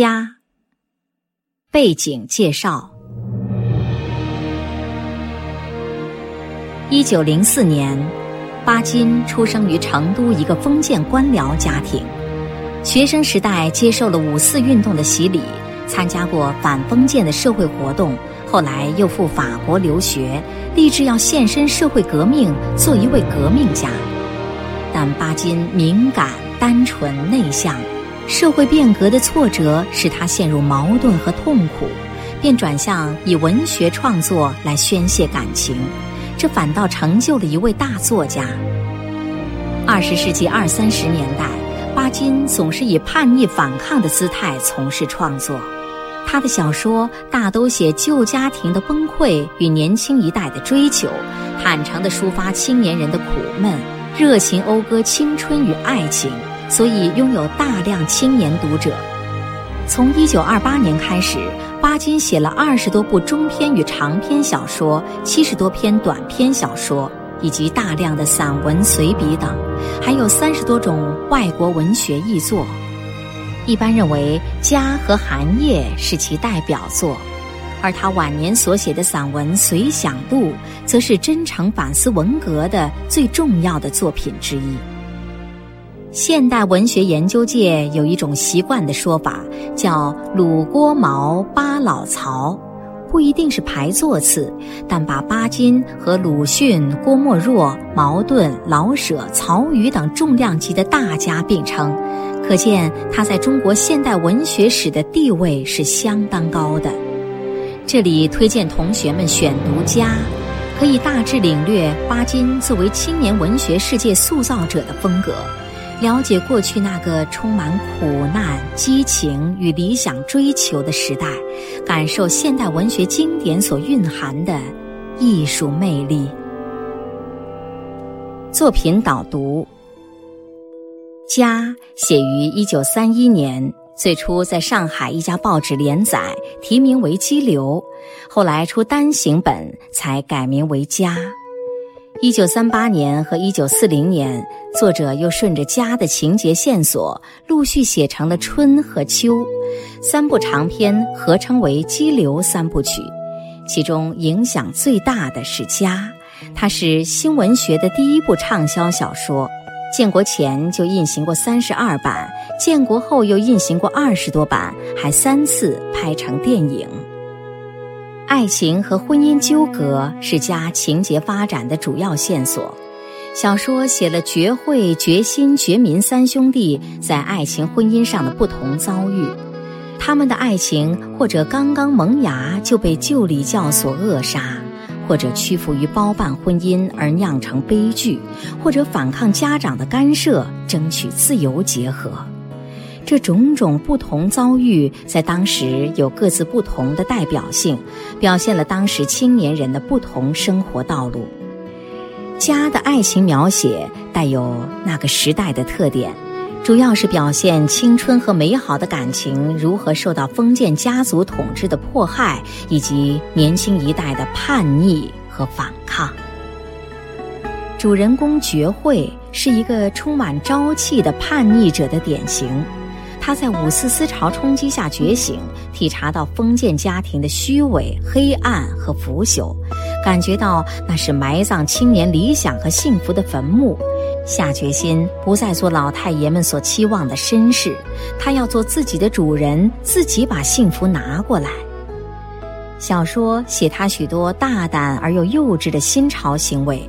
家背景介绍：一九零四年，巴金出生于成都一个封建官僚家庭。学生时代接受了五四运动的洗礼，参加过反封建的社会活动。后来又赴法国留学，立志要献身社会革命，做一位革命家。但巴金敏感、单纯、内向。社会变革的挫折使他陷入矛盾和痛苦，便转向以文学创作来宣泄感情，这反倒成就了一位大作家。二十世纪二三十年代，巴金总是以叛逆反抗的姿态从事创作，他的小说大都写旧家庭的崩溃与年轻一代的追求，坦诚地抒发青年人的苦闷，热情讴歌青春与爱情。所以拥有大量青年读者。从一九二八年开始，巴金写了二十多部中篇与长篇小说，七十多篇短篇小说，以及大量的散文随笔等，还有三十多种外国文学译作。一般认为，《家》和《寒夜》是其代表作，而他晚年所写的散文《随想录》，则是真诚反思文革的最重要的作品之一。现代文学研究界有一种习惯的说法，叫“鲁郭毛巴老曹”，不一定是排座次，但把巴金和鲁迅、郭沫若、茅盾、老舍、曹禺等重量级的大家并称，可见他在中国现代文学史的地位是相当高的。这里推荐同学们选读《家》，可以大致领略巴金作为青年文学世界塑造者的风格。了解过去那个充满苦难、激情与理想追求的时代，感受现代文学经典所蕴含的艺术魅力。作品导读：《家》写于一九三一年，最初在上海一家报纸连载，题名为《激流》，后来出单行本才改名为《家》。一九三八年和一九四零年，作者又顺着家的情节线索，陆续写成了《春》和《秋》三部长篇，合称为《激流三部曲》。其中影响最大的是《家》，它是新文学的第一部畅销小说。建国前就印行过三十二版，建国后又印行过二十多版，还三次拍成电影。爱情和婚姻纠葛是家情节发展的主要线索。小说写了绝慧、绝心、觉民三兄弟在爱情、婚姻上的不同遭遇。他们的爱情或者刚刚萌芽就被旧礼教所扼杀，或者屈服于包办婚姻而酿成悲剧，或者反抗家长的干涉，争取自由结合。这种种不同遭遇，在当时有各自不同的代表性，表现了当时青年人的不同生活道路。家的爱情描写带有那个时代的特点，主要是表现青春和美好的感情如何受到封建家族统治的迫害，以及年轻一代的叛逆和反抗。主人公绝慧是一个充满朝气的叛逆者的典型。他在五四思潮冲击下觉醒，体察到封建家庭的虚伪、黑暗和腐朽，感觉到那是埋葬青年理想和幸福的坟墓，下决心不再做老太爷们所期望的绅士，他要做自己的主人，自己把幸福拿过来。小说写他许多大胆而又幼稚的新潮行为。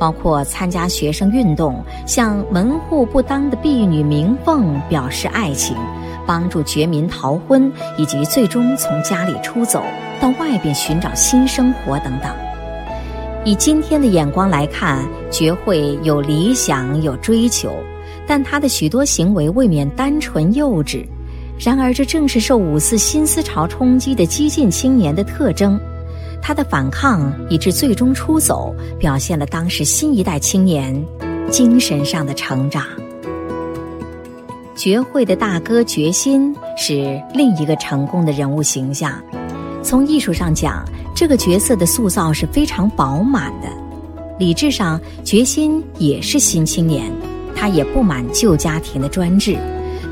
包括参加学生运动，向门户不当的婢女明凤表示爱情，帮助绝民逃婚，以及最终从家里出走到外边寻找新生活等等。以今天的眼光来看，绝慧有理想有追求，但他的许多行为未免单纯幼稚。然而，这正是受五四新思潮冲击的激进青年的特征。他的反抗以致最终出走，表现了当时新一代青年精神上的成长。绝慧的大哥决心是另一个成功的人物形象。从艺术上讲，这个角色的塑造是非常饱满的。理智上，决心也是新青年，他也不满旧家庭的专制，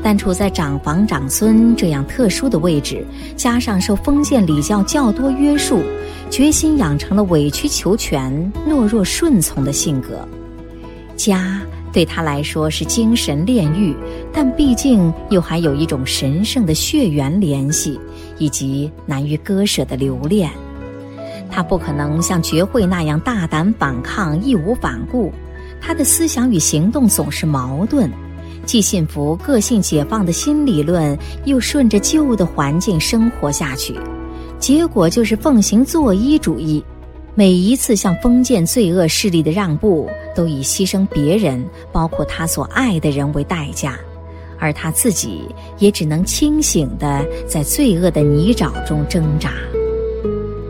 但处在长房长孙这样特殊的位置，加上受封建礼教较多约束，决心养成了委曲求全、懦弱顺从的性格。家对他来说是精神炼狱，但毕竟又还有一种神圣的血缘联系，以及难于割舍的留恋。他不可能像觉慧那样大胆反抗、义无反顾，他的思想与行动总是矛盾。既信服个性解放的新理论，又顺着旧的环境生活下去，结果就是奉行作揖主义。每一次向封建罪恶势力的让步，都以牺牲别人，包括他所爱的人为代价，而他自己也只能清醒地在罪恶的泥沼中挣扎。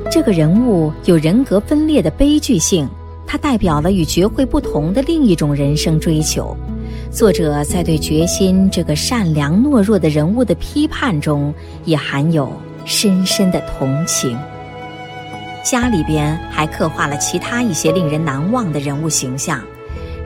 这个人物有人格分裂的悲剧性，他代表了与觉慧不同的另一种人生追求。作者在对决心这个善良懦弱的人物的批判中，也含有深深的同情。家里边还刻画了其他一些令人难忘的人物形象，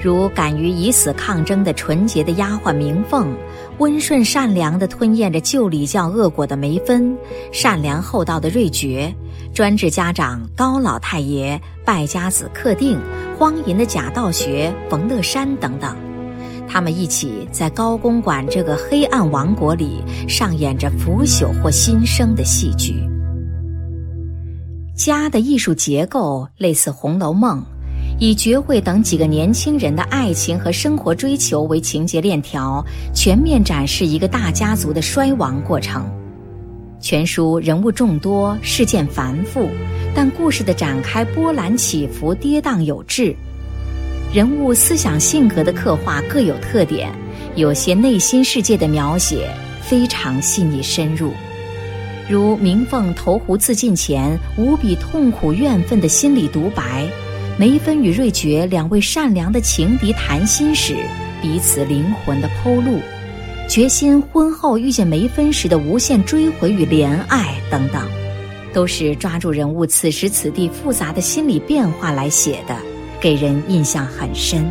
如敢于以死抗争的纯洁的丫鬟明凤，温顺善良的吞咽着旧礼教恶果的梅芬，善良厚道的瑞珏，专制家长高老太爷，败家子克定，荒淫的假道学冯乐山等等。他们一起在高公馆这个黑暗王国里上演着腐朽或新生的戏剧。家的艺术结构类似《红楼梦》，以觉慧等几个年轻人的爱情和生活追求为情节链条，全面展示一个大家族的衰亡过程。全书人物众多，事件繁复，但故事的展开波澜起伏，跌宕有致。人物思想性格的刻画各有特点，有些内心世界的描写非常细腻深入，如明凤投湖自尽前无比痛苦怨愤的心理独白，梅芬与瑞珏两位善良的情敌谈心时彼此灵魂的剖露，决心婚后遇见梅芬时的无限追回与怜爱等等，都是抓住人物此时此地复杂的心理变化来写的。给人印象很深。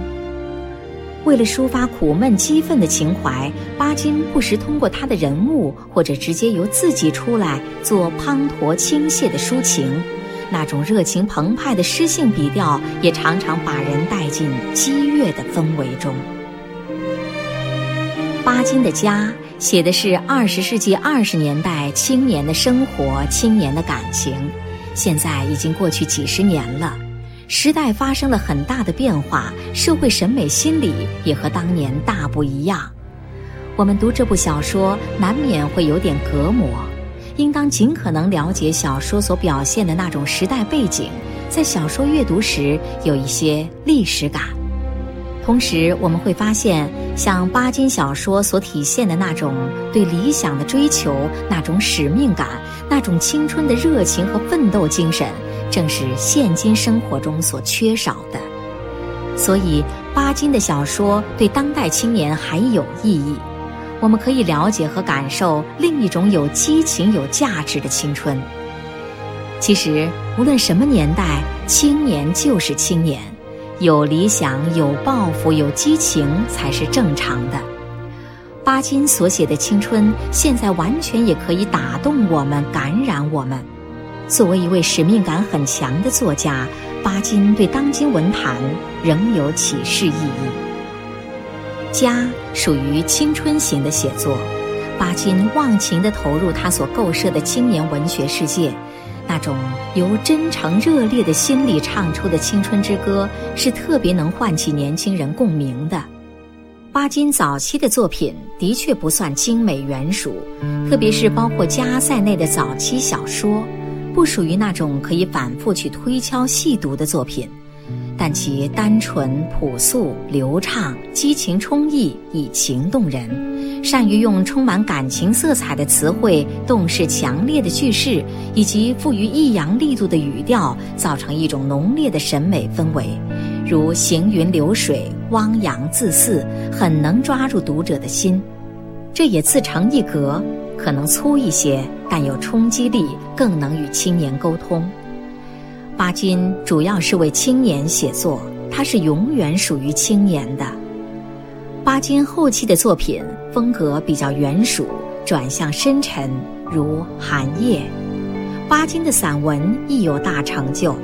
为了抒发苦闷激愤的情怀，巴金不时通过他的人物，或者直接由自己出来做滂沱倾泻的抒情，那种热情澎湃的诗性笔调，也常常把人带进激越的氛围中。巴金的《家》写的是二十世纪二十年代青年的生活、青年的感情，现在已经过去几十年了。时代发生了很大的变化，社会审美心理也和当年大不一样。我们读这部小说，难免会有点隔膜，应当尽可能了解小说所表现的那种时代背景，在小说阅读时有一些历史感。同时，我们会发现，像巴金小说所体现的那种对理想的追求、那种使命感、那种青春的热情和奋斗精神。正是现今生活中所缺少的，所以巴金的小说对当代青年还有意义。我们可以了解和感受另一种有激情、有价值的青春。其实，无论什么年代，青年就是青年，有理想、有抱负、有激情才是正常的。巴金所写的青春，现在完全也可以打动我们，感染我们。作为一位使命感很强的作家，巴金对当今文坛仍有启示意义。家属于青春型的写作，巴金忘情地投入他所构设的青年文学世界，那种由真诚热烈的心里唱出的青春之歌，是特别能唤起年轻人共鸣的。巴金早期的作品的确不算精美圆熟，特别是包括家在内的早期小说。不属于那种可以反复去推敲细读的作品，但其单纯朴素、流畅、激情充溢、以情动人，善于用充满感情色彩的词汇、动势强烈的句式以及富于抑扬力度的语调，造成一种浓烈的审美氛围，如行云流水、汪洋恣肆，很能抓住读者的心。这也自成一格。可能粗一些，但有冲击力，更能与青年沟通。巴金主要是为青年写作，他是永远属于青年的。巴金后期的作品风格比较圆属，转向深沉，如《寒夜》。巴金的散文亦有大成就，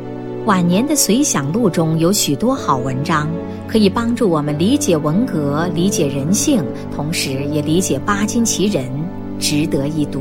晚年的随想录中有许多好文章，可以帮助我们理解文革、理解人性，同时也理解巴金其人，值得一读。